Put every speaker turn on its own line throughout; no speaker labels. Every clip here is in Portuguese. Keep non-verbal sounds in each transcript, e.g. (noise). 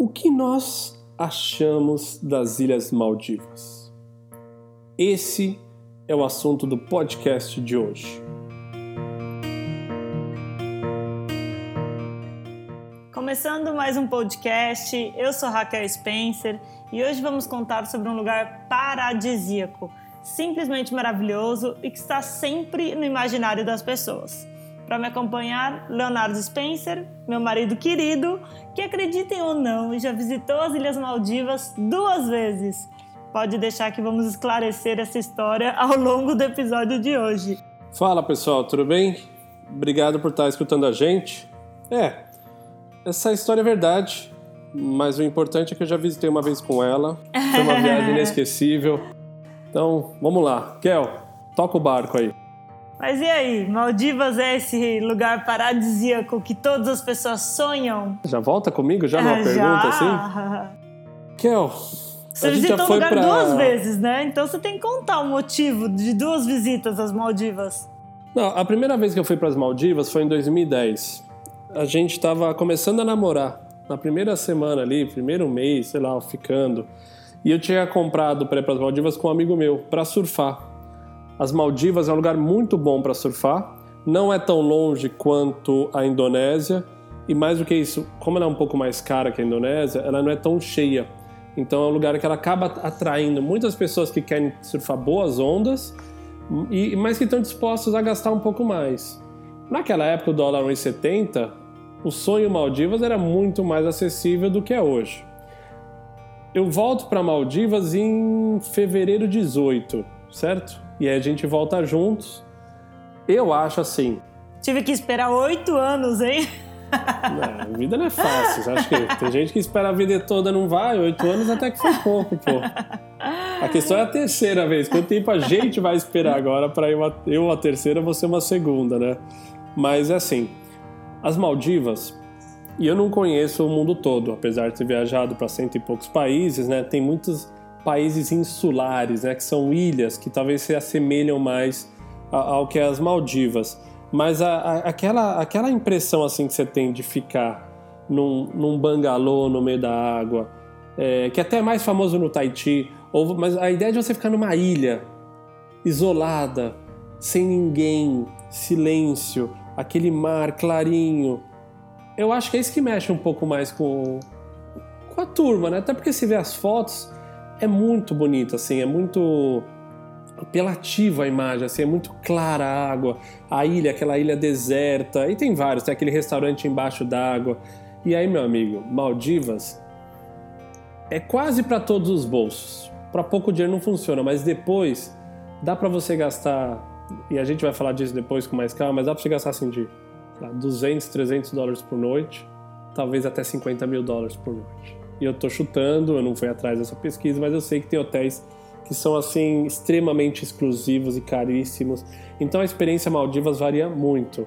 O que nós achamos das Ilhas Maldivas? Esse é o assunto do podcast de hoje.
Começando mais um podcast, eu sou Raquel Spencer e hoje vamos contar sobre um lugar paradisíaco, simplesmente maravilhoso e que está sempre no imaginário das pessoas. Para me acompanhar, Leonardo Spencer, meu marido querido, que acreditem ou não, já visitou as Ilhas Maldivas duas vezes. Pode deixar que vamos esclarecer essa história ao longo do episódio de hoje.
Fala pessoal, tudo bem? Obrigado por estar escutando a gente. É, essa história é verdade, mas o importante é que eu já visitei uma vez com ela. Foi uma (laughs) viagem inesquecível. Então, vamos lá. Kel, toca o barco aí.
Mas e aí, Maldivas é esse lugar paradisíaco que todas as pessoas sonham?
Já volta comigo? Já numa (laughs)
Ah,
pergunta
já.
assim? Kel,
Você visitou o lugar
pra...
duas vezes, né? Então você tem que contar o motivo de duas visitas às Maldivas.
Não, a primeira vez que eu fui para as Maldivas foi em 2010. A gente estava começando a namorar. Na primeira semana ali, primeiro mês, sei lá, ficando. E eu tinha comprado para ir para as Maldivas com um amigo meu, para surfar. As Maldivas é um lugar muito bom para surfar. Não é tão longe quanto a Indonésia. E mais do que isso, como ela é um pouco mais cara que a Indonésia, ela não é tão cheia. Então é um lugar que ela acaba atraindo muitas pessoas que querem surfar boas ondas, e, mas que estão dispostos a gastar um pouco mais. Naquela época, o dólar 1,70, o sonho Maldivas era muito mais acessível do que é hoje. Eu volto para Maldivas em fevereiro 18, certo? E aí a gente volta juntos. Eu acho assim.
Tive que esperar oito anos, hein?
né, a vida não é fácil. Você acha que tem gente que espera a vida toda não vai? Oito anos até que foi pouco, pô. A questão é a terceira vez. Quanto tempo a gente vai esperar agora para eu, eu a terceira, você uma segunda, né? Mas é assim, as Maldivas, e eu não conheço o mundo todo, apesar de ter viajado para cento e poucos países, né? Tem muitos países insulares, né? Que são ilhas que talvez se assemelham mais ao que é as Maldivas. Mas a, a, aquela, aquela impressão assim que você tem de ficar num, num bangalô no meio da água, é, que até é mais famoso no Tahiti, ou, mas a ideia de você ficar numa ilha isolada, sem ninguém, silêncio, aquele mar clarinho, eu acho que é isso que mexe um pouco mais com, com a turma, né? Até porque se vê as fotos, é muito bonito, assim, é muito apelativa a imagem, assim, é muito clara a água, a ilha, aquela ilha deserta, e tem vários, tem aquele restaurante embaixo d'água. E aí, meu amigo, Maldivas é quase para todos os bolsos. Para pouco dinheiro não funciona, mas depois dá para você gastar, e a gente vai falar disso depois com mais calma, mas dá para você gastar assim de lá, 200, 300 dólares por noite, talvez até 50 mil dólares por noite. E eu tô chutando, eu não fui atrás dessa pesquisa, mas eu sei que tem hotéis que são assim extremamente exclusivos e caríssimos. Então a experiência Maldivas varia muito.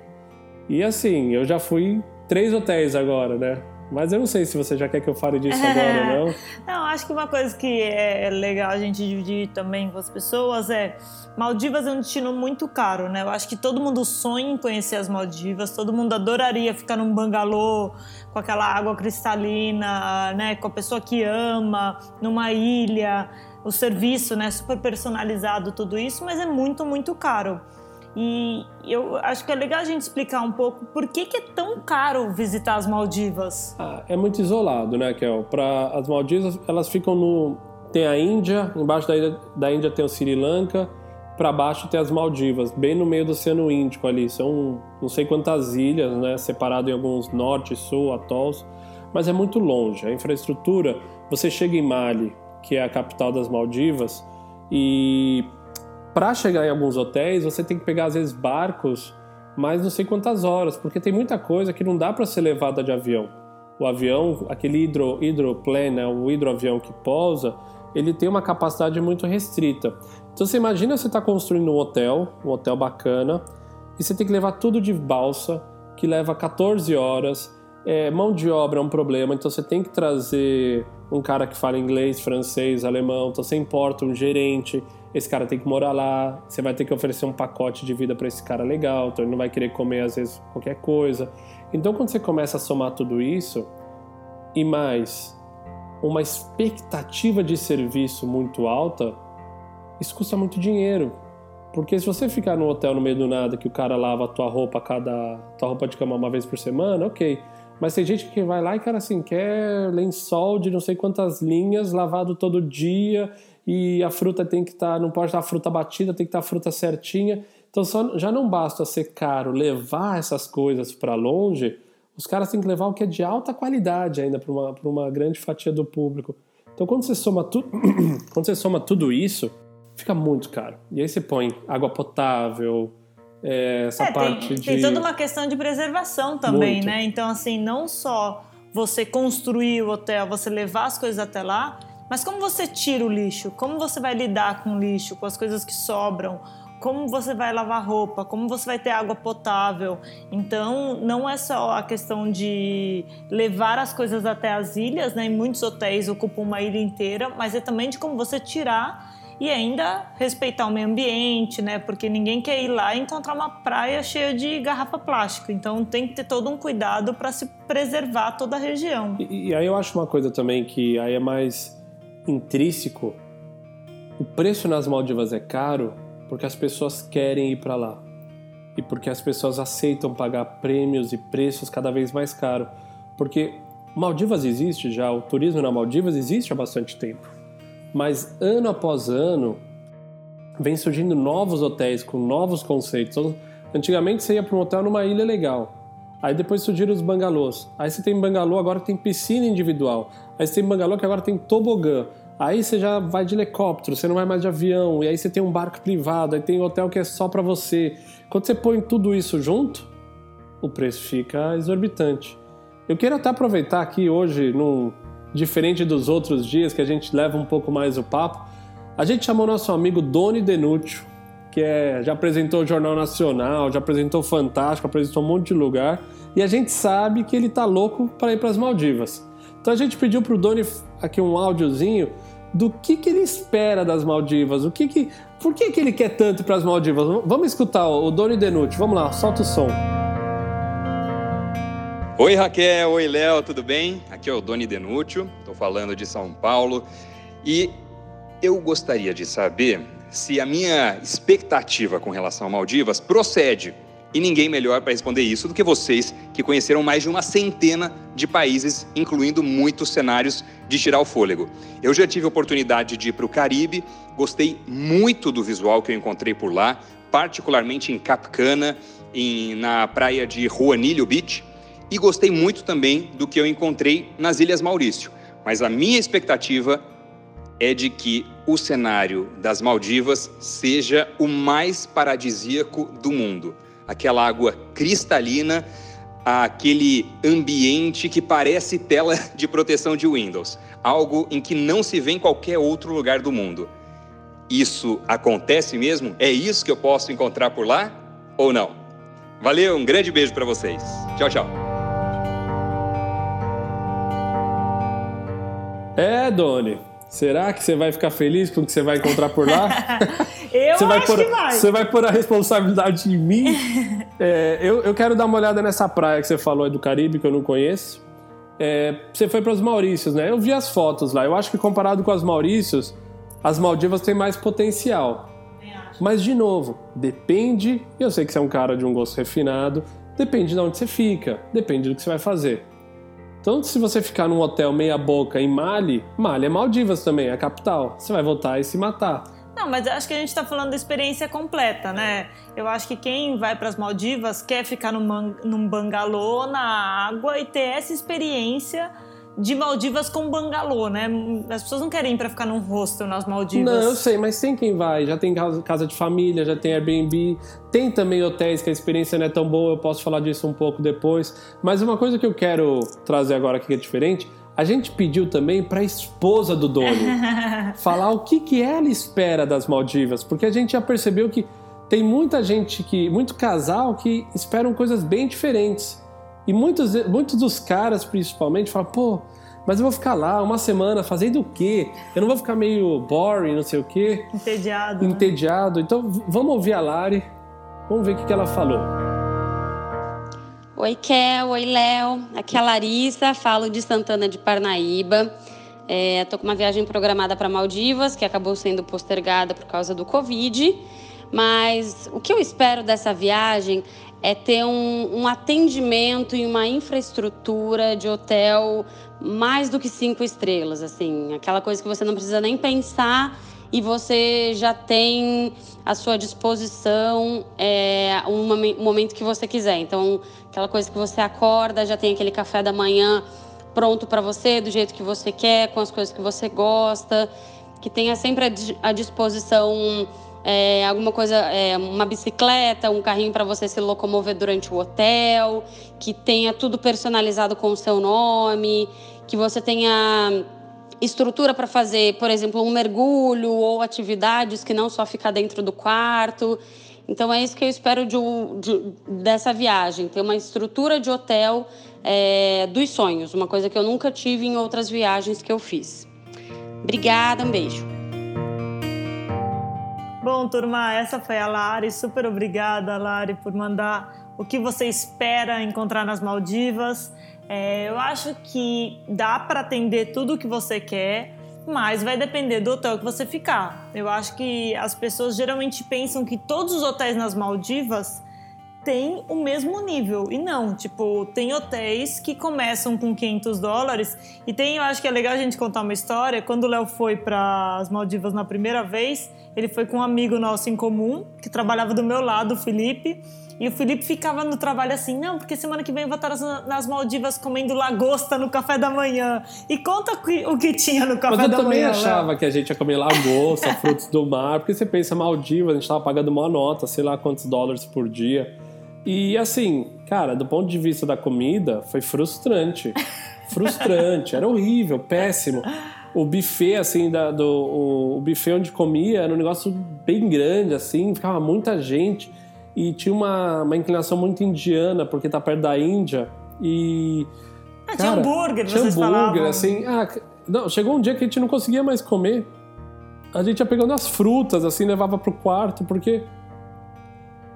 E assim, eu já fui três hotéis agora, né? Mas eu não sei se você já quer que eu fale disso (laughs) agora, não.
Não, acho que uma coisa que é legal a gente dividir também com as pessoas é Maldivas é um destino muito caro, né? Eu acho que todo mundo sonha em conhecer as Maldivas, todo mundo adoraria ficar num bangalô com aquela água cristalina, né? Com a pessoa que ama, numa ilha, o serviço, né? Super personalizado, tudo isso, mas é muito, muito caro. E eu acho que é legal a gente explicar um pouco por que, que é tão caro visitar as Maldivas.
Ah, é muito isolado, né, Kel? Para as Maldivas, elas ficam no tem a Índia, embaixo da, da Índia tem o Sri Lanka, para baixo tem as Maldivas, bem no meio do Oceano Índico ali. São não sei quantas ilhas, né, separado em alguns norte, sul, atolls, mas é muito longe. A infraestrutura, você chega em Mali, que é a capital das Maldivas, e para chegar em alguns hotéis, você tem que pegar às vezes barcos mais não sei quantas horas, porque tem muita coisa que não dá para ser levada de avião. O avião, aquele hidro, hidroplane, né, o hidroavião que pousa, ele tem uma capacidade muito restrita. Então você imagina você está construindo um hotel, um hotel bacana, e você tem que levar tudo de balsa, que leva 14 horas. É, mão de obra é um problema, então você tem que trazer um cara que fala inglês, francês, alemão, então você importa um gerente, esse cara tem que morar lá, você vai ter que oferecer um pacote de vida para esse cara legal, então ele não vai querer comer às vezes qualquer coisa. Então quando você começa a somar tudo isso, e mais uma expectativa de serviço muito alta, isso custa muito dinheiro. Porque se você ficar no hotel no meio do nada que o cara lava a tua roupa cada tua roupa de cama uma vez por semana, ok. Mas tem gente que vai lá e cara assim quer lençol de não sei quantas linhas lavado todo dia e a fruta tem que estar, tá, não pode estar a fruta batida, tem que estar a fruta certinha. Então só, já não basta ser caro levar essas coisas para longe, os caras têm que levar o que é de alta qualidade ainda para uma, uma grande fatia do público. Então quando você soma tudo, (clears throat) quando você soma tudo isso, fica muito caro. E aí você põe água potável, é, essa é, parte
tem,
de.
Tem toda uma questão de preservação também, muito. né? Então, assim, não só você construir o hotel, você levar as coisas até lá, mas como você tira o lixo? Como você vai lidar com o lixo, com as coisas que sobram? Como você vai lavar roupa? Como você vai ter água potável? Então, não é só a questão de levar as coisas até as ilhas, né? Muitos hotéis ocupam uma ilha inteira, mas é também de como você tirar e ainda respeitar o meio ambiente, né? Porque ninguém quer ir lá e encontrar uma praia cheia de garrafa plástica. Então tem que ter todo um cuidado para se preservar toda a região.
E, e, aí eu acho uma coisa também que aí é mais intrínseco. O preço nas Maldivas é caro porque as pessoas querem ir para lá e porque as pessoas aceitam pagar prêmios e preços cada vez mais caros. Porque Maldivas existe já, o turismo na Maldivas existe há bastante tempo mas ano após ano vem surgindo novos hotéis com novos conceitos. Então, antigamente você ia para um hotel numa ilha legal. Aí depois surgiram os bangalôs. Aí você tem bangalô, agora tem piscina individual. Aí você tem bangalô que agora tem tobogã. Aí você já vai de helicóptero, você não vai mais de avião. E aí você tem um barco privado, aí tem hotel que é só para você. Quando você põe tudo isso junto, o preço fica exorbitante. Eu quero até aproveitar aqui hoje, num, diferente dos outros dias que a gente leva um pouco mais o papo, a gente chamou nosso amigo Doni Denúcio, que é, já apresentou o Jornal Nacional, já apresentou Fantástico, apresentou um monte de lugar, e a gente sabe que ele tá louco para ir para as Maldivas. Então a gente pediu pro Doni aqui um áudiozinho do que, que ele espera das Maldivas, o que que, por que, que ele quer tanto para as Maldivas. Vamos escutar o Doni Denúcio, vamos lá, solta o som.
Oi Raquel, oi Léo, tudo bem? Aqui é o Doni Denúcio, estou falando de São Paulo e eu gostaria de saber se a minha expectativa com relação a Maldivas procede. E ninguém melhor para responder isso do que vocês, que conheceram mais de uma centena de países, incluindo muitos cenários de tirar o fôlego. Eu já tive a oportunidade de ir para o Caribe, gostei muito do visual que eu encontrei por lá, particularmente em Capcana, em, na praia de Juanillo Beach, e gostei muito também do que eu encontrei nas Ilhas Maurício. Mas a minha expectativa é de que o cenário das Maldivas seja o mais paradisíaco do mundo. Aquela água cristalina, aquele ambiente que parece tela (laughs) de proteção de Windows, algo em que não se vê em qualquer outro lugar do mundo. Isso acontece mesmo? É isso que eu posso encontrar por lá ou não? Valeu, um grande beijo para vocês. Tchau, tchau.
É, Doni. Será que você vai ficar feliz com o que você vai encontrar por lá? (laughs)
eu
você
vai
acho pôr,
que vai.
Você vai pôr a responsabilidade em mim? (laughs) é, eu, eu quero dar uma olhada nessa praia que você falou do Caribe, que eu não conheço. É, você foi para os Maurícios, né? Eu vi as fotos lá. Eu acho que comparado com as Maurícios, as Maldivas têm mais potencial. Mas, de novo, depende. Eu sei que você é um cara de um gosto refinado. Depende de onde você fica. Depende do que você vai fazer. Então, se você ficar num hotel meia boca em Mali, Mali é Maldivas também, é a capital. Você vai voltar e se matar.
Não, mas acho que a gente está falando da experiência completa, né? Eu acho que quem vai para as Maldivas quer ficar num, num bangalô na água e ter essa experiência de Maldivas com bangalô, né? As pessoas não querem ir para ficar num hostel nas Maldivas.
Não, eu sei, mas tem quem vai. Já tem casa de família, já tem Airbnb, tem também hotéis que a experiência não é tão boa, eu posso falar disso um pouco depois. Mas uma coisa que eu quero trazer agora que é diferente, a gente pediu também para a esposa do dono (laughs) falar o que, que ela espera das Maldivas, porque a gente já percebeu que tem muita gente que, muito casal que esperam coisas bem diferentes. E muitos, muitos dos caras, principalmente, falam, pô, mas eu vou ficar lá uma semana fazendo o quê? Eu não vou ficar meio boring, não sei o quê.
Entediado.
Né? Entediado. Né? Então vamos ouvir a Lari, vamos ver o que, que ela falou.
Oi, Kel. Oi, Léo. Aqui é a Larissa, falo de Santana de Parnaíba. Estou é, com uma viagem programada para Maldivas, que acabou sendo postergada por causa do Covid. Mas o que eu espero dessa viagem é ter um, um, atendimento e uma infraestrutura de hotel mais do que cinco estrelas, assim, aquela coisa que você não precisa nem pensar e você já tem à sua disposição é, um momento que você quiser. Então, aquela coisa que você acorda, já tem aquele café da manhã pronto para você, do jeito que você quer, com as coisas que você gosta, que tenha sempre à disposição é, alguma coisa, é, uma bicicleta, um carrinho para você se locomover durante o hotel, que tenha tudo personalizado com o seu nome, que você tenha estrutura para fazer, por exemplo, um mergulho ou atividades que não só ficar dentro do quarto. Então é isso que eu espero de, de, dessa viagem, ter uma estrutura de hotel é, dos sonhos, uma coisa que eu nunca tive em outras viagens que eu fiz. Obrigada, um beijo.
Bom, turma, essa foi a Lari. Super obrigada, Lari, por mandar o que você espera encontrar nas Maldivas. É, eu acho que dá para atender tudo o que você quer, mas vai depender do hotel que você ficar. Eu acho que as pessoas geralmente pensam que todos os hotéis nas Maldivas tem o mesmo nível. E não, tipo, tem hotéis que começam com 500 dólares. E tem, eu acho que é legal a gente contar uma história. Quando o Léo foi para as Maldivas na primeira vez, ele foi com um amigo nosso em comum, que trabalhava do meu lado, o Felipe. E o Felipe ficava no trabalho assim, não, porque semana que vem eu vou estar nas Maldivas comendo lagosta no café da manhã. E conta o que tinha no café da manhã. Mas
eu também achava que a gente ia comer lagosta, (laughs) frutos do mar, porque você pensa Maldivas, a gente tava pagando uma nota, sei lá quantos dólares por dia. E assim, cara, do ponto de vista da comida, foi frustrante. (laughs) Frustrante, era horrível, péssimo. O buffet, assim, da, do, o, o buffet onde comia era um negócio bem grande, assim, ficava muita gente. E tinha uma, uma inclinação muito indiana, porque tá perto da Índia. E.
Ah, cara, tinha hambúrguer,
tinha
vocês
hambúrguer,
falavam.
assim. Ah, não, chegou um dia que a gente não conseguia mais comer. A gente ia pegando as frutas, assim, levava pro quarto, porque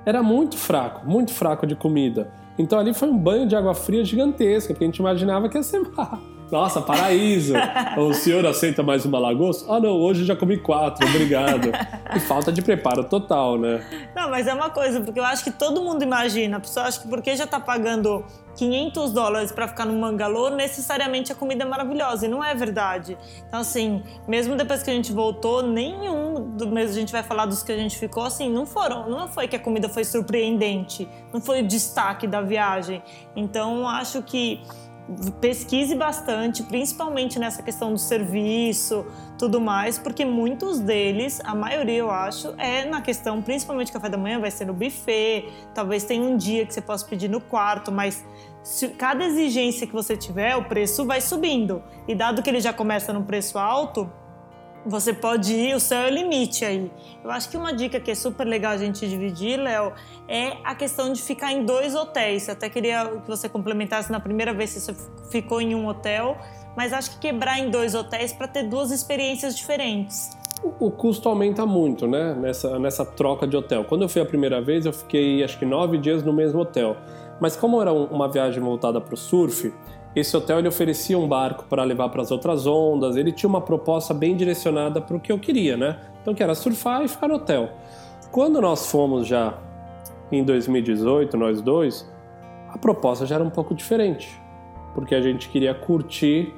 era muito fraco, muito fraco de comida. Então ali foi um banho de água fria gigantesca, porque a gente imaginava que ia ser. (laughs) Nossa, paraíso! (laughs) o senhor aceita mais uma lagosta? Ah, não, hoje já comi quatro, obrigado. e falta de preparo total, né?
Não, mas é uma coisa, porque eu acho que todo mundo imagina. A pessoa acha que porque já tá pagando 500 dólares para ficar no Mangalô, necessariamente a comida é maravilhosa. E não é verdade. Então, assim, mesmo depois que a gente voltou, nenhum do mesmo a gente vai falar dos que a gente ficou, assim, não foram. Não foi que a comida foi surpreendente, não foi o destaque da viagem. Então, acho que pesquise bastante, principalmente nessa questão do serviço, tudo mais, porque muitos deles, a maioria eu acho, é na questão, principalmente café da manhã, vai ser no buffet, talvez tenha um dia que você possa pedir no quarto, mas se cada exigência que você tiver, o preço vai subindo. E dado que ele já começa no preço alto, você pode ir, o céu é o limite aí. Eu acho que uma dica que é super legal a gente dividir, Léo, é a questão de ficar em dois hotéis. Eu até queria que você complementasse na primeira vez se você ficou em um hotel, mas acho que quebrar em dois hotéis para ter duas experiências diferentes.
O, custo aumenta muito, né? Nessa, nessa troca de hotel. Quando eu fui a primeira vez, eu fiquei acho que nove dias no mesmo hotel. Mas como era uma viagem voltada para o surf, esse hotel ele oferecia um barco para levar para as outras ondas, ele tinha uma proposta bem direcionada para o que eu queria, né? Então que era surfar e ficar no hotel. Quando nós fomos já em 2018, nós dois, a proposta já era um pouco diferente, porque a gente queria curtir,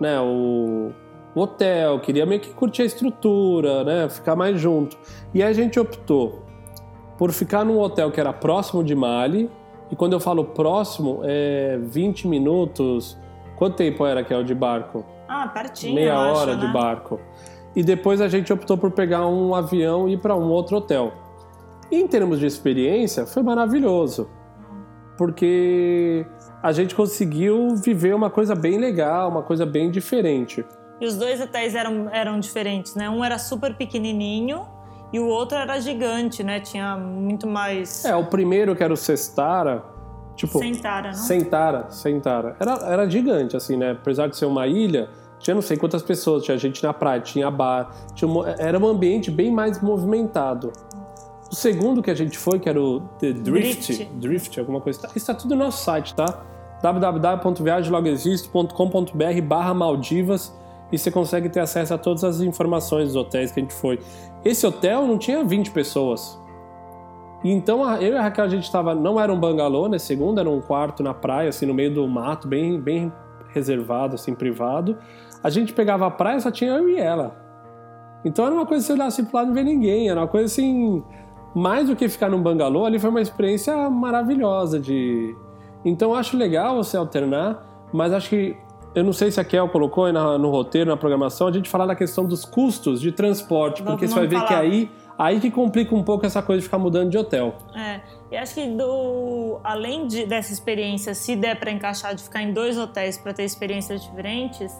né, o, o hotel, queria meio que curtir a estrutura, né, ficar mais junto. E a gente optou por ficar num hotel que era próximo de Mali, e quando eu falo próximo, é 20 minutos. Quanto tempo era que é o de barco?
Ah, pertinho.
Meia hora
acho,
de
né?
barco. E depois a gente optou por pegar um avião e ir para um outro hotel. E em termos de experiência, foi maravilhoso. Porque a gente conseguiu viver uma coisa bem legal, uma coisa bem diferente.
E os dois hotéis eram, eram diferentes, né? Um era super pequenininho e o outro era gigante, né? Tinha muito mais.
É, o primeiro que era o Sestara, tipo.
Sentara, não?
Sentara, Sentara. Era, era gigante, assim, né? Apesar de ser uma ilha, tinha não sei quantas pessoas, tinha gente na praia, tinha bar, tinha um, era um ambiente bem mais movimentado. O segundo que a gente foi, que era o The Drift,
Drift.
Drift, alguma coisa. Isso está tudo no nosso site, tá? www.viagemlogexisto.com.br barra Maldivas e você consegue ter acesso a todas as informações dos hotéis que a gente foi. Esse hotel não tinha 20 pessoas. Então eu e a Raquel a gente estava, não era um bangalô, né? Segundo era um quarto na praia, assim no meio do mato, bem bem reservado, assim privado. A gente pegava a praia, só tinha eu e ela. Então era uma coisa que você olhasse pro lado e não ver ninguém, era uma coisa assim, mais do que ficar num bangalô, ali foi uma experiência maravilhosa de Então acho legal você alternar, mas acho que eu não sei se a Kel colocou no, no roteiro, na programação, a gente falar da questão dos custos de transporte, porque você vai ver falar. que aí, aí que complica um pouco essa coisa de ficar mudando de hotel.
É, e acho que do, além de, dessa experiência, se der para encaixar de ficar em dois hotéis para ter experiências diferentes,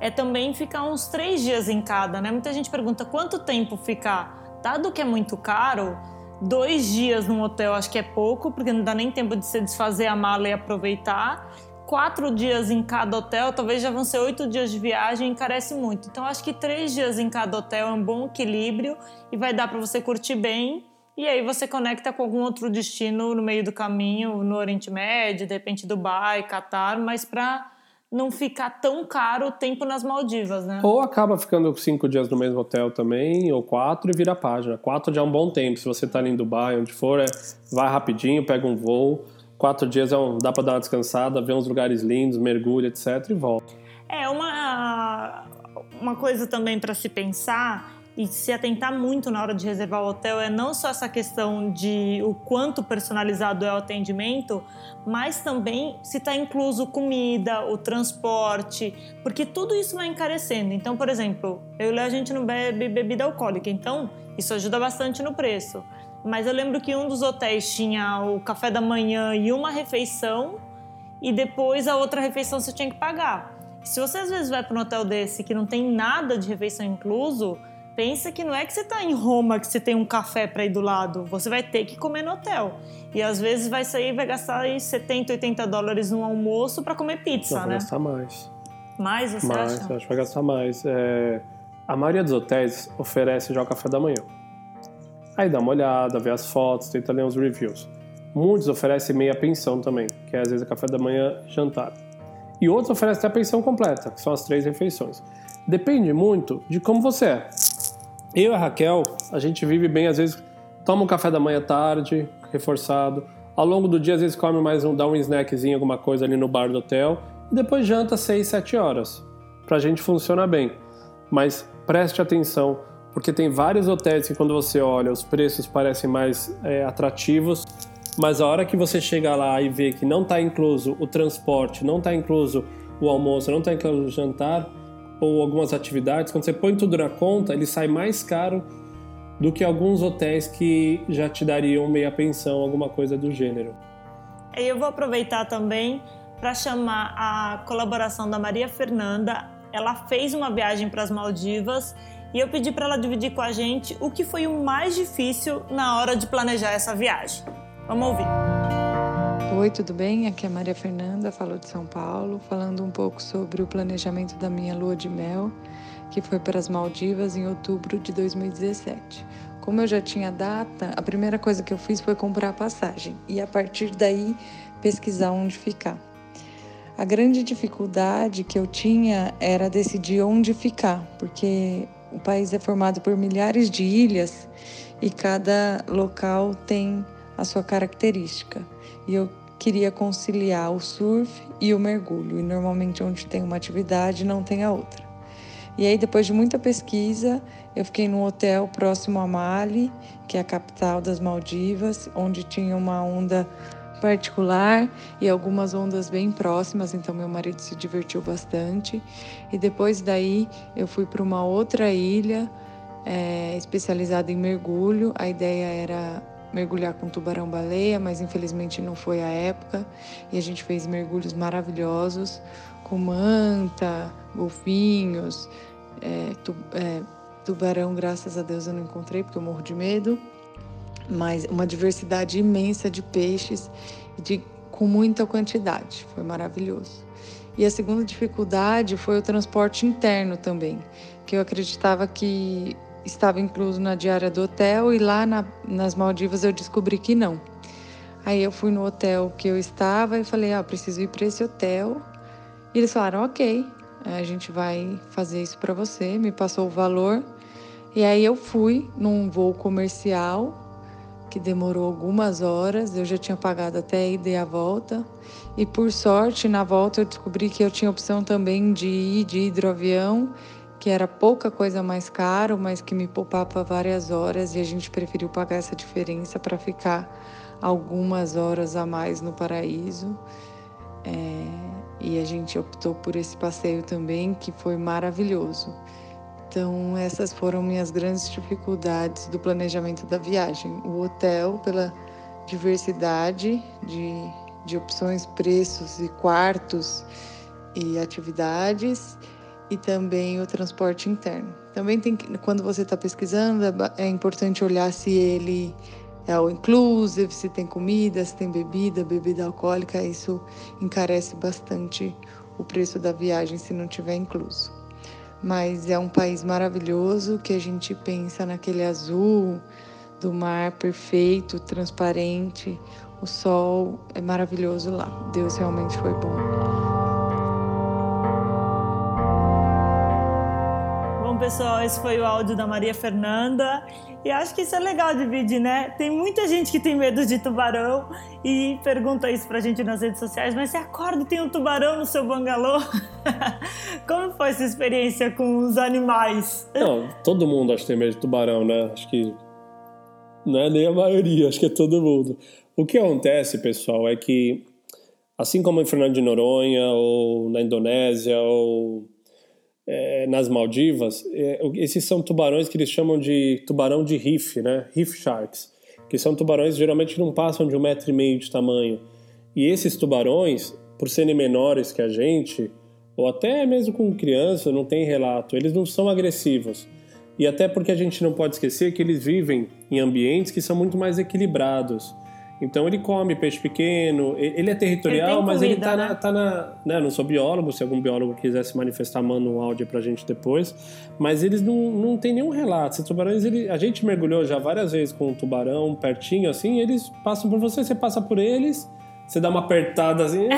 é também ficar uns três dias em cada, né? Muita gente pergunta quanto tempo ficar. Dado que é muito caro, dois dias num hotel acho que é pouco, porque não dá nem tempo de você desfazer a mala e aproveitar quatro dias em cada hotel, talvez já vão ser oito dias de viagem, encarece muito. Então, acho que três dias em cada hotel é um bom equilíbrio e vai dar para você curtir bem. E aí você conecta com algum outro destino no meio do caminho, no Oriente Médio, de repente Dubai, Catar, mas para não ficar tão caro o tempo nas Maldivas, né?
Ou acaba ficando cinco dias no mesmo hotel também, ou quatro e vira página. Quatro já é um bom tempo. Se você está ali em Dubai, onde for, é, vai rapidinho, pega um voo quatro dias é um, dá para dar uma descansada, ver uns lugares lindos, mergulha, etc. e volta.
É uma, uma coisa também para se pensar e se atentar muito na hora de reservar o hotel é não só essa questão de o quanto personalizado é o atendimento, mas também se está incluso comida, o transporte, porque tudo isso vai encarecendo. Então, por exemplo, eu e a gente não bebe bebida alcoólica, então isso ajuda bastante no preço. Mas eu lembro que um dos hotéis tinha o café da manhã e uma refeição, e depois a outra refeição você tinha que pagar. Se você às vezes vai para um hotel desse que não tem nada de refeição incluso, pensa que não é que você está em Roma que você tem um café para ir do lado, você vai ter que comer no hotel. E às vezes vai sair vai gastar aí 70, 80 dólares no almoço para comer pizza,
não,
né?
Vai gastar mais.
Mais, você
mais,
acha?
acho que vai gastar mais. É... A maioria dos hotéis oferece já o café da manhã. Aí dá uma olhada, vê as fotos, tenta ler os reviews. Muitos oferecem meia pensão também, que é às vezes é café da manhã jantar. E outros oferecem até a pensão completa, que são as três refeições. Depende muito de como você é. Eu e a Raquel, a gente vive bem, às vezes toma um café da manhã tarde, reforçado. Ao longo do dia, às vezes come mais um, dá um snackzinho, alguma coisa ali no bar do hotel. E depois janta 6, 7 horas. Pra gente funciona bem. Mas preste atenção porque tem vários hotéis que quando você olha os preços parecem mais é, atrativos, mas a hora que você chega lá e vê que não está incluso o transporte, não está incluso o almoço, não está incluso o jantar ou algumas atividades, quando você põe tudo na conta, ele sai mais caro do que alguns hotéis que já te dariam meia pensão, alguma coisa do gênero.
Eu vou aproveitar também para chamar a colaboração da Maria Fernanda. Ela fez uma viagem para as Maldivas e eu pedi para ela dividir com a gente o que foi o mais difícil na hora de planejar essa viagem. Vamos ouvir.
Oi, tudo bem? Aqui é Maria Fernanda, falo de São Paulo, falando um pouco sobre o planejamento da minha lua de mel, que foi para as Maldivas em outubro de 2017. Como eu já tinha data, a primeira coisa que eu fiz foi comprar a passagem e a partir daí pesquisar onde ficar. A grande dificuldade que eu tinha era decidir onde ficar, porque o país é formado por milhares de ilhas e cada local tem a sua característica. E eu queria conciliar o surf e o mergulho, e normalmente onde tem uma atividade não tem a outra. E aí, depois de muita pesquisa, eu fiquei num hotel próximo a Mali, que é a capital das Maldivas, onde tinha uma onda particular e algumas ondas bem próximas, então meu marido se divertiu bastante. E depois daí eu fui para uma outra ilha é, especializada em mergulho. A ideia era mergulhar com tubarão-baleia, mas infelizmente não foi a época. E a gente fez mergulhos maravilhosos com manta, golfinhos, é, tu, é, tubarão, graças a Deus eu não encontrei porque eu morro de medo mas uma diversidade imensa de peixes de, com muita quantidade. Foi maravilhoso. E a segunda dificuldade foi o transporte interno também, que eu acreditava que estava incluso na diária do hotel e lá na, nas Maldivas eu descobri que não. Aí eu fui no hotel que eu estava e falei, ah, preciso ir para esse hotel. E eles falaram, ok. a gente vai fazer isso para você. Me passou o valor. E aí eu fui num voo comercial que demorou algumas horas. Eu já tinha pagado até a ida e a volta. E por sorte, na volta eu descobri que eu tinha opção também de ir de hidroavião, que era pouca coisa mais caro, mas que me poupava várias horas e a gente preferiu pagar essa diferença para ficar algumas horas a mais no paraíso. É, e a gente optou por esse passeio também, que foi maravilhoso. Então, essas foram minhas grandes dificuldades do planejamento da viagem. O hotel, pela diversidade de, de opções, preços e quartos e atividades, e também o transporte interno. Também tem quando você está pesquisando, é, é importante olhar se ele é all inclusive, se tem comida, se tem bebida, bebida alcoólica, isso encarece bastante o preço da viagem se não tiver incluso. Mas é um país maravilhoso que a gente pensa naquele azul do mar perfeito, transparente, o sol é maravilhoso lá. Deus realmente foi bom.
Bom, pessoal, esse foi o áudio da Maria Fernanda. E acho que isso é legal dividir, né? Tem muita gente que tem medo de tubarão e pergunta isso pra gente nas redes sociais, mas você acorda e tem um tubarão no seu bangalô? (laughs) Como foi essa experiência com os animais?
Não, todo mundo acho que tem medo de tubarão, né? Acho que não é nem a maioria, acho que é todo mundo. O que acontece, pessoal, é que assim como em Fernando de Noronha ou na Indonésia ou é, nas Maldivas, é, esses são tubarões que eles chamam de tubarão de reef, né? Reef sharks, que são tubarões geralmente que não passam de um metro e meio de tamanho. E esses tubarões, por serem menores que a gente, ou até mesmo com criança, não tem relato, eles não são agressivos. E até porque a gente não pode esquecer que eles vivem em ambientes que são muito mais equilibrados. Então ele come peixe pequeno, ele é territorial, ele mas comida, ele tá né? na. Tá na né, não sou biólogo, se algum biólogo quiser se manifestar, manda um áudio pra gente depois. Mas eles não, não tem nenhum relato. Esses tubarões, ele, a gente mergulhou já várias vezes com um tubarão pertinho, assim, eles passam por você, você passa por eles você dá uma apertada assim. (laughs)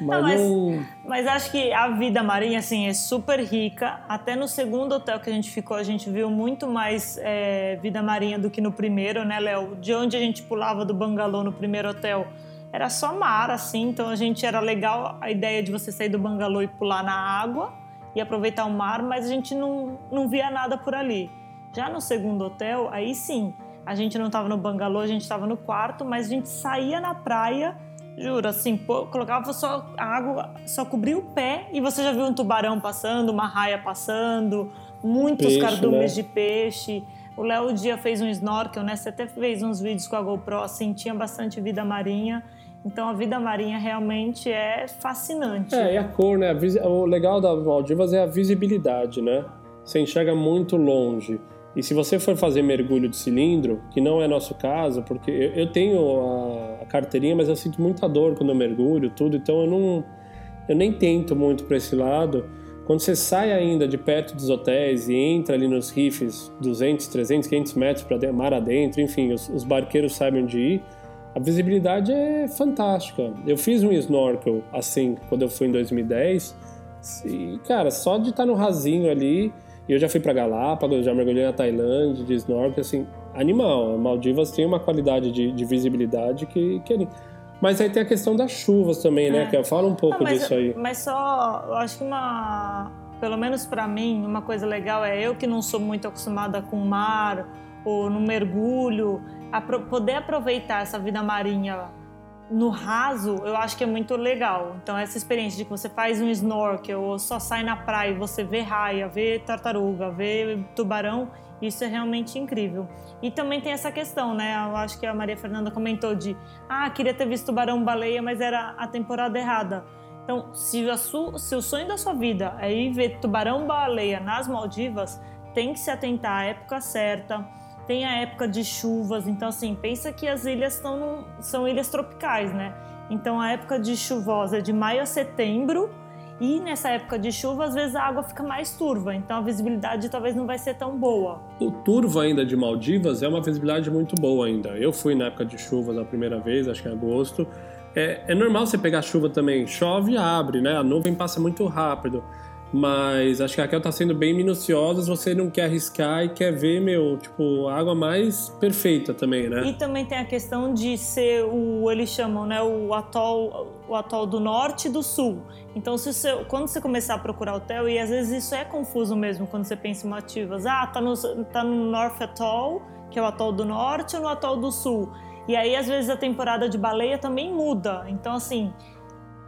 mas, não,
mas, não... mas, acho que a vida marinha assim, é super rica. Até no segundo hotel que a gente ficou, a gente viu muito mais é, vida marinha do que no primeiro, né, Léo? De onde a gente pulava do bangalô no primeiro hotel era só mar, assim. Então a gente era legal a ideia de você sair do bangalô e pular na água e aproveitar o mar, mas a gente não, não via nada por ali. Já no segundo hotel, aí sim a gente não estava no bangalô, a gente estava no quarto, mas a gente saía na praia, juro, assim, pô, colocava só a água, só cobria o pé e você já viu um tubarão passando, uma raia passando, muitos peixe, cardumes né? de peixe. O Léo dia fez um snorkel, né? Você até fez uns vídeos com a GoPro, assim, tinha bastante vida marinha. Então a vida marinha realmente é fascinante.
É, e a cor, né? O legal das Maldivas é a visibilidade, né? Você enxerga muito longe. E se você for fazer mergulho de cilindro, que não é nosso caso, porque eu, tenho a, carteirinha, mas eu sinto muita dor quando eu mergulho, tudo, então eu não, eu nem tento muito para esse lado. Quando você sai ainda de perto dos hotéis e entra ali nos rifes 200, 300, 500 metros para mar adentro, enfim, os, os barqueiros sabem onde ir, a visibilidade é fantástica. Eu fiz um snorkel assim quando eu fui em 2010 e, cara, só de estar no rasinho ali eu já fui para Galápagos, já mergulhei na Tailândia, de snorkel, assim, animal. Maldivas tem uma qualidade de, de visibilidade que, que é Mas aí tem a questão das chuvas também, né? É. Que fala um pouco
mas,
disso aí.
Mas só, eu acho que uma, pelo menos para mim, uma coisa legal é eu que não sou muito acostumada com mar ou no mergulho, a poder aproveitar essa vida marinha no raso, eu acho que é muito legal. Então, essa experiência de que você faz um snorkel ou só sai na praia e você vê raia, vê tartaruga, vê tubarão, isso é realmente incrível. E também tem essa questão, né? Eu acho que a Maria Fernanda comentou de ah, queria ter visto tubarão-baleia, mas era a temporada errada. Então, se, su, se o sonho da sua vida é ir ver tubarão-baleia nas Maldivas, tem que se atentar à época certa tem a época de chuvas, então assim, pensa que as ilhas estão são ilhas tropicais, né? Então a época de chuvosa é de maio a setembro e nessa época de chuva às vezes a água fica mais turva, então a visibilidade talvez não vai ser tão boa.
O turvo ainda de Maldivas é uma visibilidade muito boa ainda. Eu fui na época de chuvas a primeira vez, acho que em agosto, É, é normal você pegar chuva também. Chove e abre, né? A nuvem passa muito rápido. Mas acho que a Raquel tá sendo bem minuciosa, você não quer arriscar e quer ver, meu, tipo, a água mais perfeita também, né?
E também tem a questão de ser o, eles chamam, né, o atol, o atol do norte e do sul. Então, se você, quando você começar a procurar hotel, e às vezes isso é confuso mesmo quando você pensa em motivas, ah, tá no, tá no North Atoll, que é o atol do norte, ou no atol do sul. E aí, às vezes, a temporada de baleia também muda. Então, assim,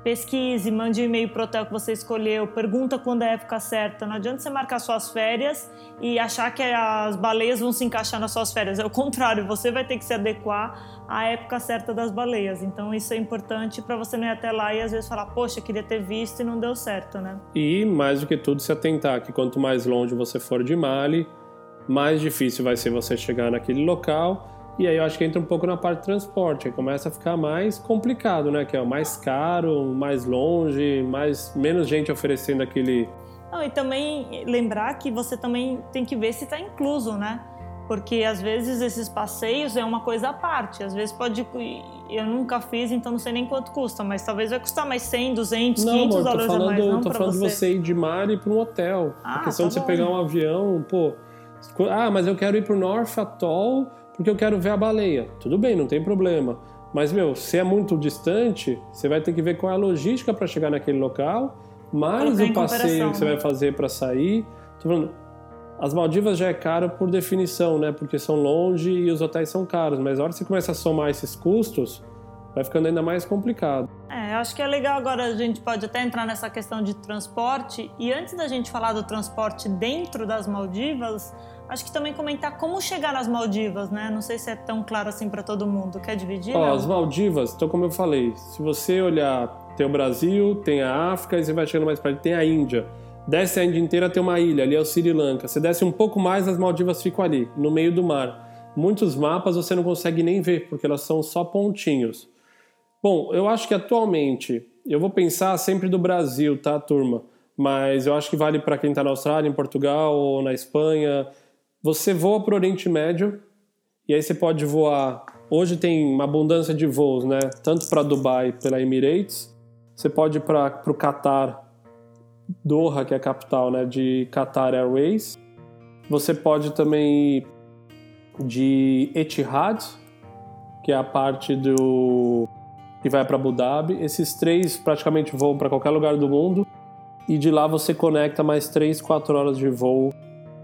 pesquise, mande um e-mail pro hotel que você escolheu, pergunta quando é a época certa. Não adianta você marcar suas férias e achar que as baleias vão se encaixar nas suas férias. É o contrário, você vai ter que se adequar à época certa das baleias. Então isso é importante para você não ir até lá e às vezes falar, poxa, queria ter visto e não deu certo, né?
E mais do que tudo, se atentar que quanto mais longe você for de Mali, mais difícil vai ser você chegar naquele local e aí eu acho que entra um pouco na parte de transporte, aí começa a ficar mais complicado, né? Que é o mais caro, mais longe, mais menos gente oferecendo aquele.
Não, e também lembrar que você também tem que ver se está incluso, né? Porque às vezes esses passeios é uma coisa à parte. Às vezes pode. Eu nunca fiz, então não sei nem quanto custa, mas talvez vai custar mais 100, 200,
não,
500
amor,
dólares
falando,
a mais. Não,
tô falando
você.
de você ir de Mali para um hotel.
Ah,
a questão
tá
de você
bom.
pegar um avião, pô. Ah, mas eu quero ir pro North Atoll porque eu quero ver a baleia. Tudo bem, não tem problema. Mas, meu, se é muito distante, você vai ter que ver qual é a logística para chegar naquele local, mais o passeio que você
né?
vai fazer para sair. Tô falando, as Maldivas já é caro por definição, né? Porque são longe e os hotéis são caros. Mas a hora que você começa a somar esses custos, vai ficando ainda mais complicado.
É, eu acho que é legal agora a gente pode até entrar nessa questão de transporte. E antes da gente falar do transporte dentro das Maldivas, acho que também comentar como chegar nas Maldivas, né? Não sei se é tão claro assim para todo mundo. Quer dividir?
Ó, as Maldivas, então como eu falei, se você olhar, tem o Brasil, tem a África e você vai chegando mais para tem a Índia. Desce a Índia inteira, tem uma ilha, ali é o Sri Lanka. Você desce um pouco mais, as Maldivas ficam ali, no meio do mar. Muitos mapas você não consegue nem ver, porque elas são só pontinhos. Bom, eu acho que atualmente, eu vou pensar sempre do Brasil, tá, turma? Mas eu acho que vale para quem está na Austrália, em Portugal ou na Espanha. Você voa para o Oriente Médio e aí você pode voar. Hoje tem uma abundância de voos, né? Tanto para Dubai pela Emirates, você pode ir para o Qatar, Doha, que é a capital, né? De Qatar Airways. Você pode também ir de Etihad, que é a parte do que vai para Abu Dhabi. Esses três praticamente voam para qualquer lugar do mundo e de lá você conecta mais 3, 4 horas de voo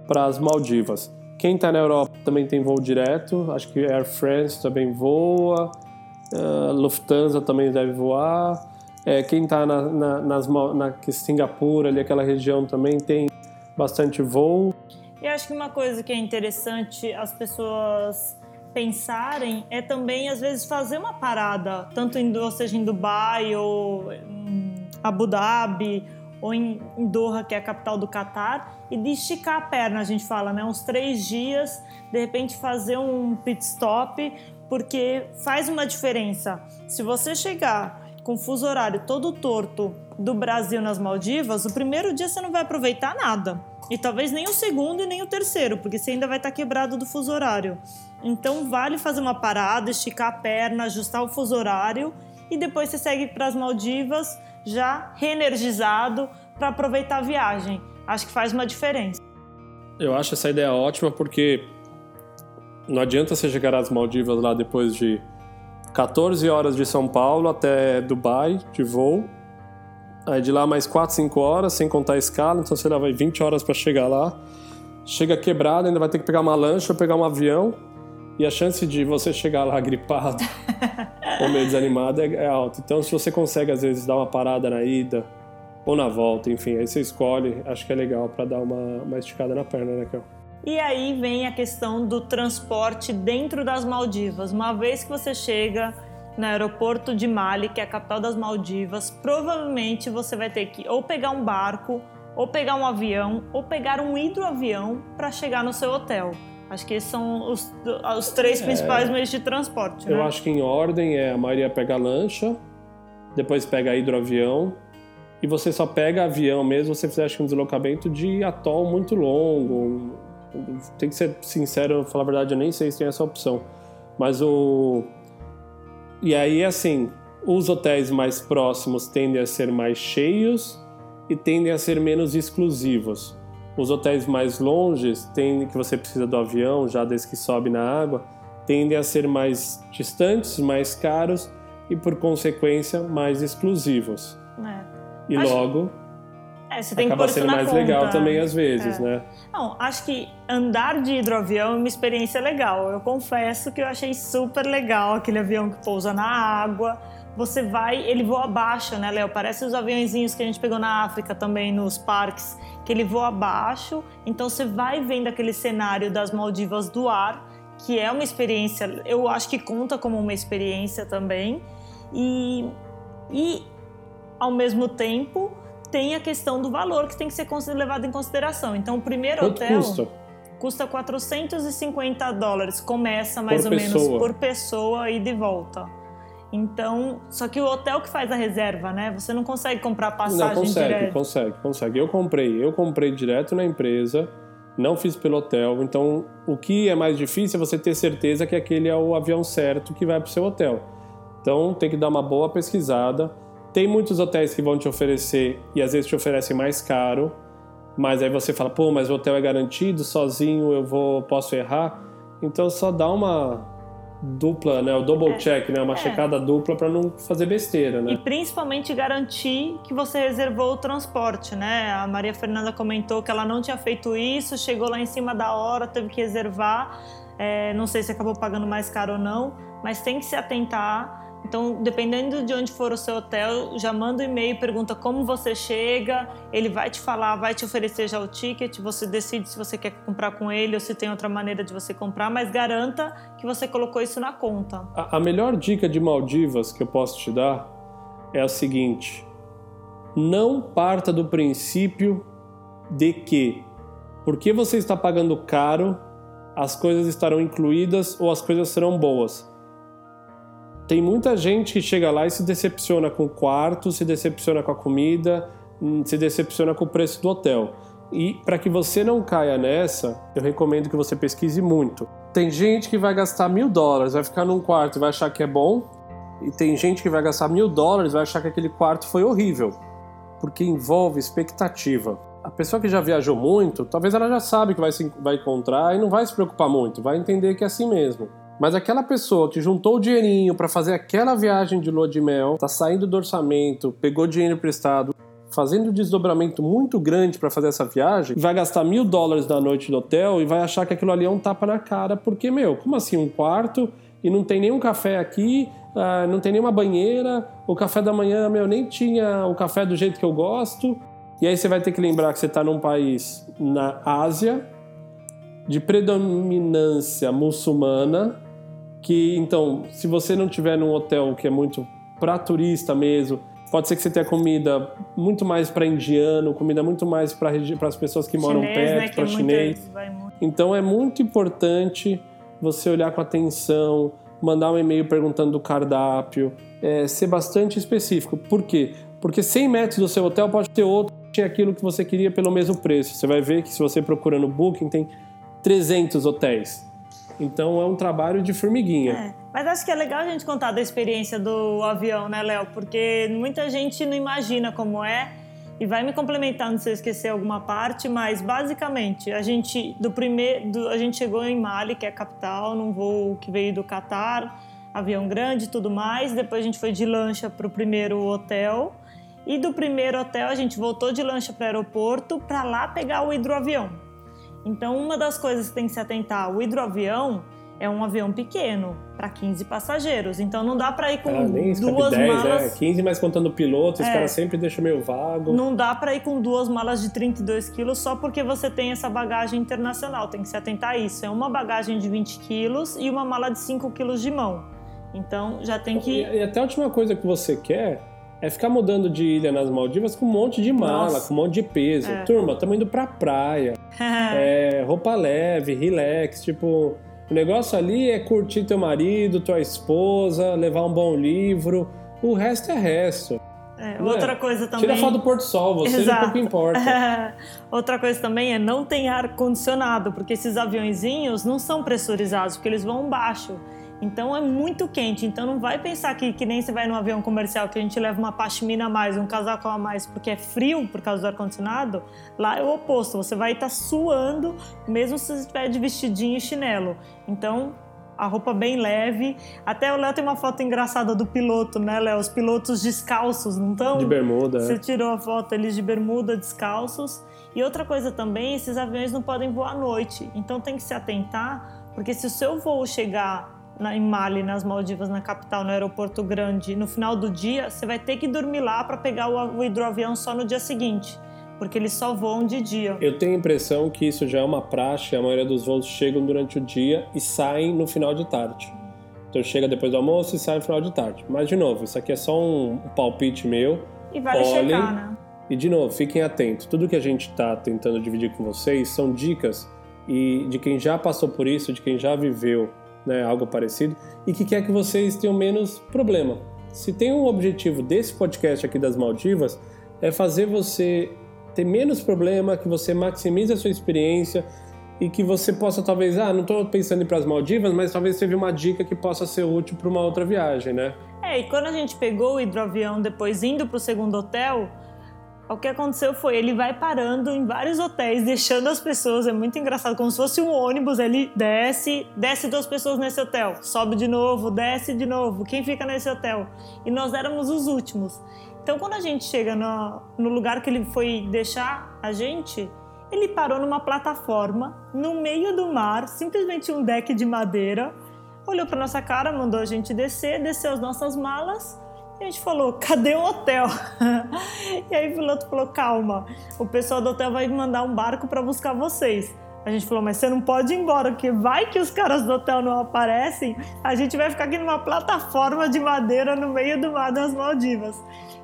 para as Maldivas. Quem está na Europa também tem voo direto, acho que Air France também voa, uh, Lufthansa também deve voar. É, quem está na, na, nas, na Singapura, ali aquela região também tem bastante voo.
E acho que uma coisa que é interessante as pessoas pensarem é também, às vezes, fazer uma parada, tanto em, ou seja em Dubai ou em Abu Dhabi ou em Doha, que é a capital do Catar, e de esticar a perna, a gente fala, né? Uns três dias, de repente fazer um pit stop, porque faz uma diferença. Se você chegar com fuso horário todo torto do Brasil nas Maldivas, o primeiro dia você não vai aproveitar nada. E talvez nem o segundo e nem o terceiro, porque você ainda vai estar quebrado do fuso horário. Então vale fazer uma parada, esticar a perna, ajustar o fuso horário e depois você segue para as Maldivas já reenergizado para aproveitar a viagem. Acho que faz uma diferença.
Eu acho essa ideia ótima porque não adianta você chegar às Maldivas lá depois de 14 horas de São Paulo até Dubai de voo. Aí de lá mais 4, 5 horas, sem contar a escala, então você aí 20 horas para chegar lá. Chega quebrado, ainda vai ter que pegar uma lancha ou pegar um avião. E a chance de você chegar lá gripado (laughs) ou meio desanimado é, é alta. Então, se você consegue, às vezes, dar uma parada na ida ou na volta, enfim, aí você escolhe, acho que é legal para dar uma, uma esticada na perna, né, Kel?
E aí vem a questão do transporte dentro das Maldivas. Uma vez que você chega no aeroporto de Mali, que é a capital das Maldivas, provavelmente você vai ter que ou pegar um barco, ou pegar um avião, ou pegar um hidroavião para chegar no seu hotel. Acho que esses são os, os três principais meios de transporte.
Eu
né?
acho que em ordem é a maioria pega a lancha, depois pega hidroavião, e você só pega avião mesmo se você fizer acho um deslocamento de atol muito longo. Tem que ser sincero, falar a verdade, eu nem sei se tem essa opção. Mas o. E aí, assim, os hotéis mais próximos tendem a ser mais cheios e tendem a ser menos exclusivos. Os hotéis mais longes, tendem, que você precisa do avião, já desde que sobe na água, tendem a ser mais distantes, mais caros e, por consequência, mais exclusivos.
É.
E
Acho-
logo
É, você tem
acaba
que
sendo mais
conta.
legal também às vezes,
É.
né?
Não, acho que andar de hidroavião é uma experiência legal. Eu confesso que eu achei super legal aquele avião que pousa na água. Você vai, ele voa abaixo, né, Léo? Parece os aviãozinhos que a gente pegou na África também, nos parques, que ele voa abaixo. Então você vai vendo aquele cenário das Maldivas do ar, que é uma experiência, eu acho que conta como uma experiência também. E, e ao mesmo tempo, tem a questão do valor que tem que ser levado em consideração. Então, o primeiro
Quanto
hotel
custa?
custa 450 dólares, começa mais
Por
ou menos
pessoa.
por pessoa e de volta. Então, só que o hotel que faz a reserva, né? Você não consegue comprar passagem
Não, consegue,
direto.
consegue, consegue. Eu comprei, eu comprei direto na empresa, não fiz pelo hotel. Então, o que é mais difícil é você ter certeza que aquele é o avião certo que vai para o seu hotel. Então, tem que dar uma boa pesquisada. Tem muitos hotéis que vão te oferecer e às vezes te oferecem mais caro, mas aí você fala, pô, mas o hotel é garantido, sozinho eu vou, posso errar. Então, só dá uma dupla, né, o double check, né, uma
é.
checada dupla para não fazer besteira, né?
E principalmente garantir que você reservou o transporte, né? A Maria Fernanda comentou que ela não tinha feito isso, chegou lá em cima da hora, teve que reservar. É, não sei se acabou pagando mais caro ou não, mas tem que se atentar. Então, dependendo de onde for o seu hotel, já manda um e-mail, pergunta como você chega, ele vai te falar, vai te oferecer já o ticket, você decide se você quer comprar com ele ou se tem outra maneira de você comprar, mas garanta que você colocou isso na conta.
A, a melhor dica de Maldivas que eu posso te dar é a seguinte: não parta do princípio de que, porque você está pagando caro, as coisas estarão incluídas ou as coisas serão boas. Tem muita gente que chega lá e se decepciona com o quarto, se decepciona com a comida, hum, se decepciona com o preço do hotel. E para que você não caia nessa, eu recomendo que você pesquise muito. Tem gente que vai gastar mil dólares, vai ficar num quarto e vai achar que é bom, e tem gente que vai gastar mil dólares e vai achar que aquele quarto foi horrível, porque envolve expectativa. A pessoa que já viajou muito, talvez ela já sabe que vai, se, vai encontrar e não vai se preocupar muito, vai entender que é assim mesmo. Mas aquela pessoa que juntou o dinheirinho para fazer aquela viagem de lua de mel, tá saindo do orçamento, pegou dinheiro emprestado, fazendo um desdobramento muito grande para fazer essa viagem, vai gastar mil dólares na noite do hotel e vai achar que aquilo ali é um tapa na cara, porque, meu, como assim um quarto e não tem nenhum café aqui, ah, não tem nenhuma banheira, o café da manhã, meu, nem tinha o café do jeito que eu gosto. E aí você vai ter que lembrar que você está num país na Ásia, de predominância muçulmana, que então, se você não tiver num hotel que é muito para turista mesmo, pode ser que você tenha comida muito mais para indiano, comida muito mais para as pessoas que moram
Chinês,
perto,
né,
para
muita-
chinês.
muito.
Então é muito importante você olhar com atenção, mandar um e-mail perguntando do cardápio, é, ser bastante específico. Por quê? Porque 100 metros do seu hotel pode ter outro que tinha aquilo que você queria pelo mesmo preço. Você vai ver que se você procura no Booking tem 300 hotéis. Então é um trabalho de formiguinha.
É, mas acho que é legal a gente contar da experiência do avião, né, Léo? Porque muita gente não imagina como é. E vai me complementando se eu esquecer alguma parte, mas basicamente a gente do primeiro, do- a gente chegou em Mali, que é a capital, num voo que veio do Catar, avião grande tudo mais. Depois a gente foi de lancha para o primeiro hotel. E do primeiro hotel a gente voltou de lancha para o aeroporto para lá pegar o hidroavião. Então, uma das coisas que tem que se atentar, o hidroavião é um avião pequeno, para 15 passageiros. Então, não dá para ir com
Ah, nem
duas
10,
malas.
é, 15 mais contando o piloto, os
É.
caras sempre deixam meio vago.
Não dá para ir com duas malas de 32 quilos só porque você tem essa bagagem internacional. Tem que se atentar a isso. É uma bagagem de 20 quilos e uma mala de 5 quilos de mão. Então, já tem que...
E, e até a última coisa que você quer é ficar mudando de ilha nas Maldivas com um monte de mala,
Nossa.
com um monte de peso.
É.
Turma, estamos indo pra praia. (laughs) É, roupa leve, relax, tipo, o negócio ali é curtir teu marido, tua esposa, levar um bom livro, o resto é resto.
É,
Não é?
outra coisa também...
Tira foto do Porto Sol, você
Exato.
pouco importa. (laughs)
Outra coisa também é não tem ar condicionado, porque esses aviõezinhos não são pressurizados, porque eles vão baixo. Então é muito quente. Então não vai pensar que, que nem você vai num avião comercial que a gente leva uma pashmina a mais, um casaco a mais, porque é frio por causa do ar-condicionado. Lá é o oposto. Você vai estar tá suando, mesmo se você estiver de vestidinho e chinelo. Então a roupa bem leve. Até o Léo tem uma foto engraçada do piloto, né, Léo? Os pilotos descalços, não estão?
De bermuda.
Você
é.
tirou a foto eles de bermuda, descalços. E outra coisa também, esses aviões não podem voar à noite. Então tem que se atentar, porque se o seu voo chegar na, em Mali, nas Maldivas, na capital, no aeroporto grande, no final do dia, você vai ter que dormir lá para pegar o, o hidroavião só no dia seguinte porque eles só voam de dia.
Eu tenho a impressão que isso já é uma praxe, a maioria dos voos chegam durante o dia e saem no final de tarde. Então chega depois do almoço e sai no final de tarde. Mas de novo, isso aqui é só um palpite meu.
E vale Olhem, checar, né?
E de novo, fiquem atentos. Tudo que a gente está tentando dividir com vocês são dicas e de quem já passou por isso, de quem já viveu né, algo parecido e que quer que vocês tenham menos problema. Se tem um objetivo desse podcast aqui das Maldivas, é fazer você ter menos problema, que você maximize a sua experiência e que você possa talvez, ah, não estou pensando em ir para as Maldivas, mas talvez teve uma dica que possa ser útil para uma outra viagem, né?
É, e quando a gente pegou o hidroavião depois indo para o segundo hotel, o que aconteceu foi ele vai parando em vários hotéis, deixando as pessoas, é muito engraçado, como se fosse um ônibus, ele desce, desce duas pessoas nesse hotel, sobe de novo, desce de novo, quem fica nesse hotel? E nós éramos os últimos. Então, quando a gente chega no, no lugar que ele foi deixar a gente, ele parou numa plataforma no meio do mar, simplesmente um deck de madeira, olhou para nossa cara, mandou a gente descer, desceu as nossas malas a gente falou: cadê o hotel? (laughs) e aí o piloto falou: calma, o pessoal do hotel vai mandar um barco para buscar vocês. A gente falou, mas você não pode ir embora, porque vai que os caras do hotel não aparecem, a gente vai ficar aqui numa plataforma de madeira no meio do mar das Maldivas.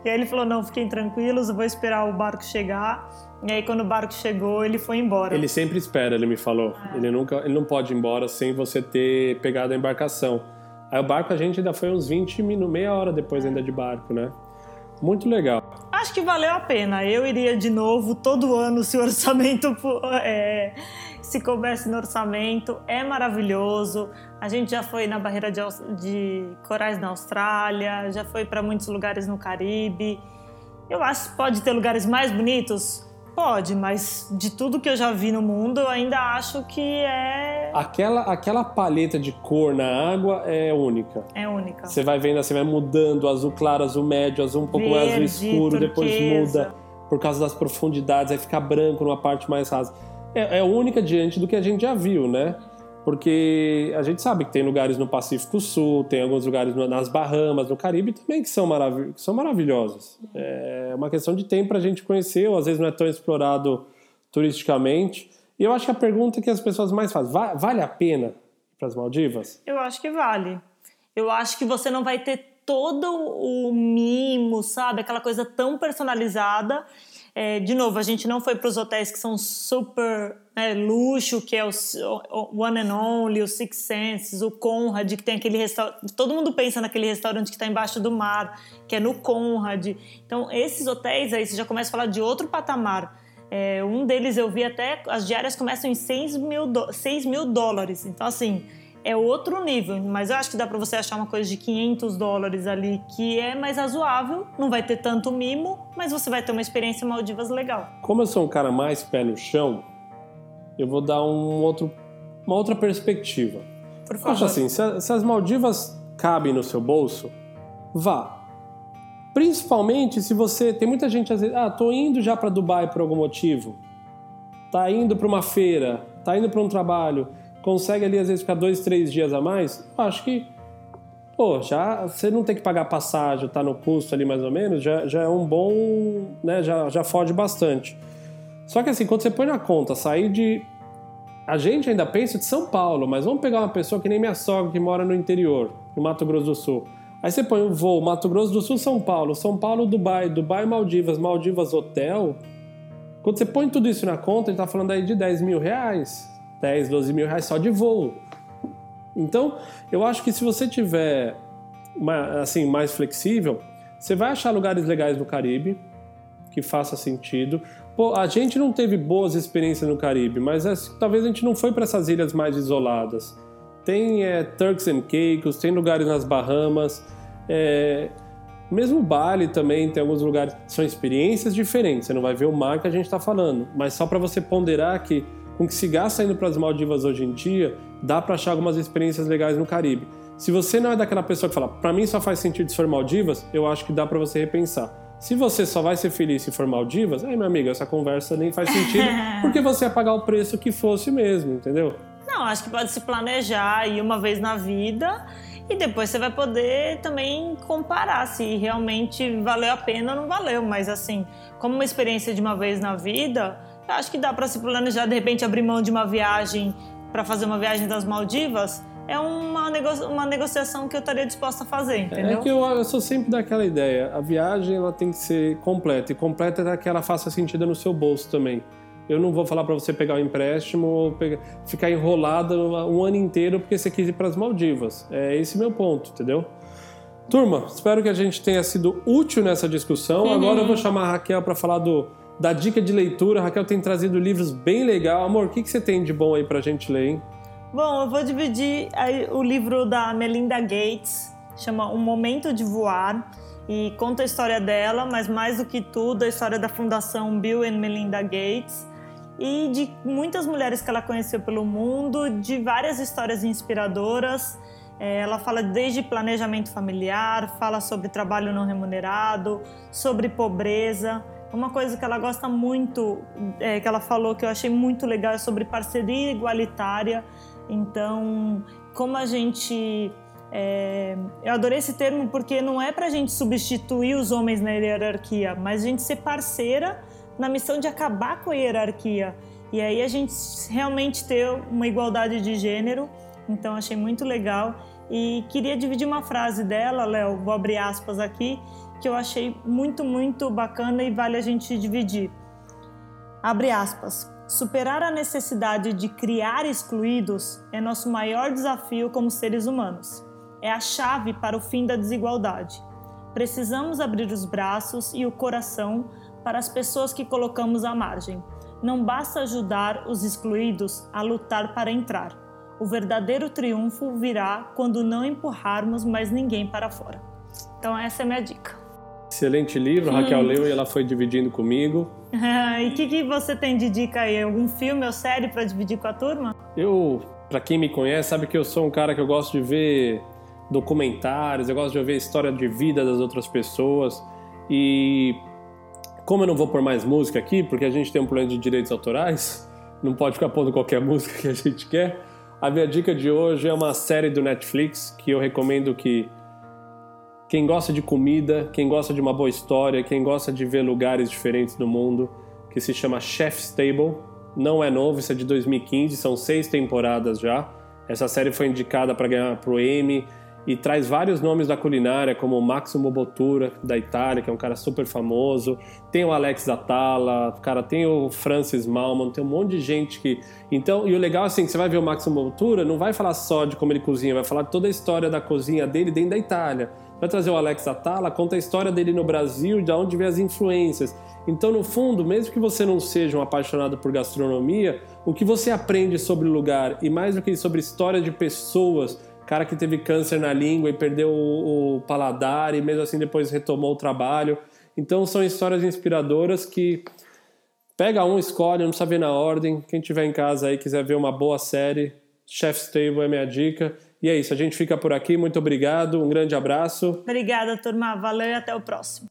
E aí ele falou: não, fiquem tranquilos, eu vou esperar o barco chegar. E aí, quando o barco chegou, ele foi embora.
Ele sempre espera, ele me falou. É. Ele, nunca, ele não pode ir embora sem você ter pegado a embarcação. Aí o barco a gente ainda foi uns 20 minutos, meia hora depois ainda de barco, né? Muito legal.
Acho que valeu a pena. Eu iria de novo todo ano se o orçamento é, se coubesse no orçamento. É maravilhoso. A gente já foi na barreira de, de corais na Austrália, já foi para muitos lugares no Caribe. Eu acho que pode ter lugares mais bonitos, Pode, mas de tudo que eu já vi no mundo, eu ainda acho que é.
Aquela, aquela paleta de cor na água é única.
É única.
Você vai vendo, você vai mudando, azul claro, azul médio, azul um pouco Verde, mais azul escuro, turquesa. depois muda por causa das profundidades, aí fica branco numa parte mais rasa. É, é única diante do que a gente já viu, né? Porque a gente sabe que tem lugares no Pacífico Sul, tem alguns lugares nas Bahamas, no Caribe também que são, marav que são maravilhosos. É uma questão de tempo para a gente conhecer, ou às vezes não é tão explorado turisticamente. E eu acho que a pergunta que as pessoas mais fazem, vale a pena para as Maldivas?
Eu acho que vale. Eu acho que você não vai ter todo o mimo, sabe? Aquela coisa tão personalizada é, de novo, a gente não foi para os hotéis que são super né, luxo, que é o, o, One and Only, o Six Senses, o Conrad, que tem aquele restaurante. Todo mundo pensa naquele restaurante que está embaixo do mar, que é no Conrad. Então, esses hotéis aí, você já começa a falar de outro patamar. É, um deles eu vi até, as diárias começam em 6 mil, do, 6 mil dólares. Então, assim, é outro nível, mas eu acho que dá para você achar uma coisa de 500 dólares ali que é mais razoável, não vai ter tanto mimo, mas você vai ter uma experiência Maldivas legal.
Como eu sou um cara mais pé no chão, eu vou dar um outro, uma outra perspectiva.
Por favor.
Acho assim, se, se as Maldivas cabem no seu bolso, vá. Principalmente se você. Tem muita gente às vezes. Ah, tô indo já para Dubai por algum motivo. Tá indo para uma feira. Tá indo para um trabalho consegue ali às vezes ficar dois, três dias a mais, eu acho que, pô, já você não tem que pagar passagem, tá no custo ali mais ou menos, já, já é um bom, né, já, já fode bastante. Só que assim, quando você põe na conta, sair de. A gente ainda pensa de São Paulo, mas vamos pegar uma pessoa que nem minha sogra que mora no interior, no Mato Grosso do Sul. Aí você põe o um voo Mato Grosso do Sul, São Paulo, São Paulo, Dubai, Dubai, Maldivas, Maldivas, hotel. Quando você põe tudo isso na conta, ele tá falando aí de 10 mil reais. 10, 12 mil reais só de voo. Então, eu acho que se você tiver assim mais flexível, você vai achar lugares legais no Caribe que faça sentido. Pô, a gente não teve boas experiências no Caribe, mas é, talvez a gente não foi para essas ilhas mais isoladas. tem é, Turks and Caicos, tem lugares nas Bahamas, é, mesmo Bali também tem alguns lugares, são experiências diferentes, você não vai ver o mar que a gente está falando, mas só para você ponderar que com que se gasta indo para as Maldivas hoje em dia, dá para achar algumas experiências legais no Caribe. Se você não é daquela pessoa que fala, para mim só faz sentido se for Maldivas, eu acho que dá para você repensar. Se você só vai ser feliz se for Maldivas, aí, meu amigo, essa conversa nem faz sentido, (laughs) porque você ia pagar o preço que fosse mesmo, entendeu?
Não, acho que pode se planejar ir uma vez na vida e depois você vai poder também comparar se realmente valeu a pena ou não valeu. Mas assim, como uma experiência de uma vez na vida, acho que dá para se planejar, de repente abrir mão de uma viagem para fazer uma viagem das Maldivas é uma, nego uma negociação que eu estaria disposta a fazer, é entendeu?
É que eu, eu, sou sempre daquela ideia. A viagem ela tem que ser completa. E completa é que ela faça sentido no seu bolso também. Eu não vou falar para você pegar o um empréstimo ou pegar, ficar enrolado um ano inteiro porque você quis ir para as Maldivas. É esse meu ponto, entendeu? Turma, espero que a gente tenha sido útil nessa discussão. Uhum. Agora eu vou chamar a Raquel para falar do, da dica de leitura. Raquel tem trazido livros bem legal. Amor, o que, que você tem de bom aí para a gente ler, hein?
Bom, eu vou dividir o livro da Melinda Gates, chama Um Momento de Voar, e conta a história dela, mas mais do que tudo, a história da Fundação Bill and Melinda Gates e de muitas mulheres que ela conheceu pelo mundo, de várias histórias inspiradoras. É, ela fala desde planejamento familiar, fala sobre trabalho não remunerado, sobre pobreza. Uma coisa que ela gosta muito, é, que ela falou que eu achei muito legal, é sobre parceria igualitária. Então, como a gente. É, eu adorei esse termo porque não é para a gente substituir os homens na hierarquia, mas a gente ser parceira na missão de acabar com a hierarquia. E aí a gente realmente ter uma igualdade de gênero. Então achei muito legal. E queria dividir uma frase dela, Léo, vou abrir aspas aqui, que eu achei muito, muito bacana e vale a gente dividir. Abre aspas. Superar a necessidade de criar excluídos é nosso maior desafio como seres humanos. É a chave para o fim da desigualdade. Precisamos abrir os braços e o coração para as pessoas que colocamos à margem. Não basta ajudar os excluídos a lutar para entrar. O verdadeiro triunfo virá quando não empurrarmos mais ninguém para fora. Então, essa é minha dica.
Excelente livro, Raquel leu e ela foi dividindo comigo. (laughs)
e o que, que você tem de dica aí? Algum filme ou série para dividir com a turma?
Eu, para quem me conhece, sabe que eu sou um cara que eu gosto de ver documentários, eu gosto de ver a história de vida das outras pessoas. E como eu não vou pôr mais música aqui, porque a gente tem um problema de direitos autorais, (laughs) não pode ficar pondo qualquer (laughs) música que a gente quer, a minha dica de hoje é uma série do Netflix que eu recomendo que quem gosta de comida, quem gosta de uma boa história, quem gosta de ver lugares diferentes no mundo, que se chama Chef's Table. Não é novo, isso é de 2015, são seis temporadas já. Essa série foi indicada para ganhar pro Emmy e traz vários nomes da culinária, como o Maximo Bottura, da Itália, que é um cara super famoso. Tem o Alex Atala, cara, tem o Francis Malman, tem um monte de gente que. Então, e o legal assim, que você vai ver o Maximo Bottura, não vai falar só de como ele cozinha, vai falar toda a história da cozinha dele dentro da Itália. Vai trazer o Alex Atala, conta a história dele no Brasil, de onde vem as influências. Então, no fundo, mesmo que você não seja um apaixonado por gastronomia, o que você aprende sobre o lugar e mais do que sobre história de pessoas cara que teve câncer na língua e perdeu o, o paladar e mesmo assim depois retomou o trabalho. Então são histórias inspiradoras que pega um, escolhe, não precisa ver na ordem. Quem tiver em casa aí quiser ver uma boa série, Chef's Table é minha dica. E é isso, a gente fica por aqui. Muito obrigado, um grande abraço.
Obrigada, turma. Valeu e até o próximo.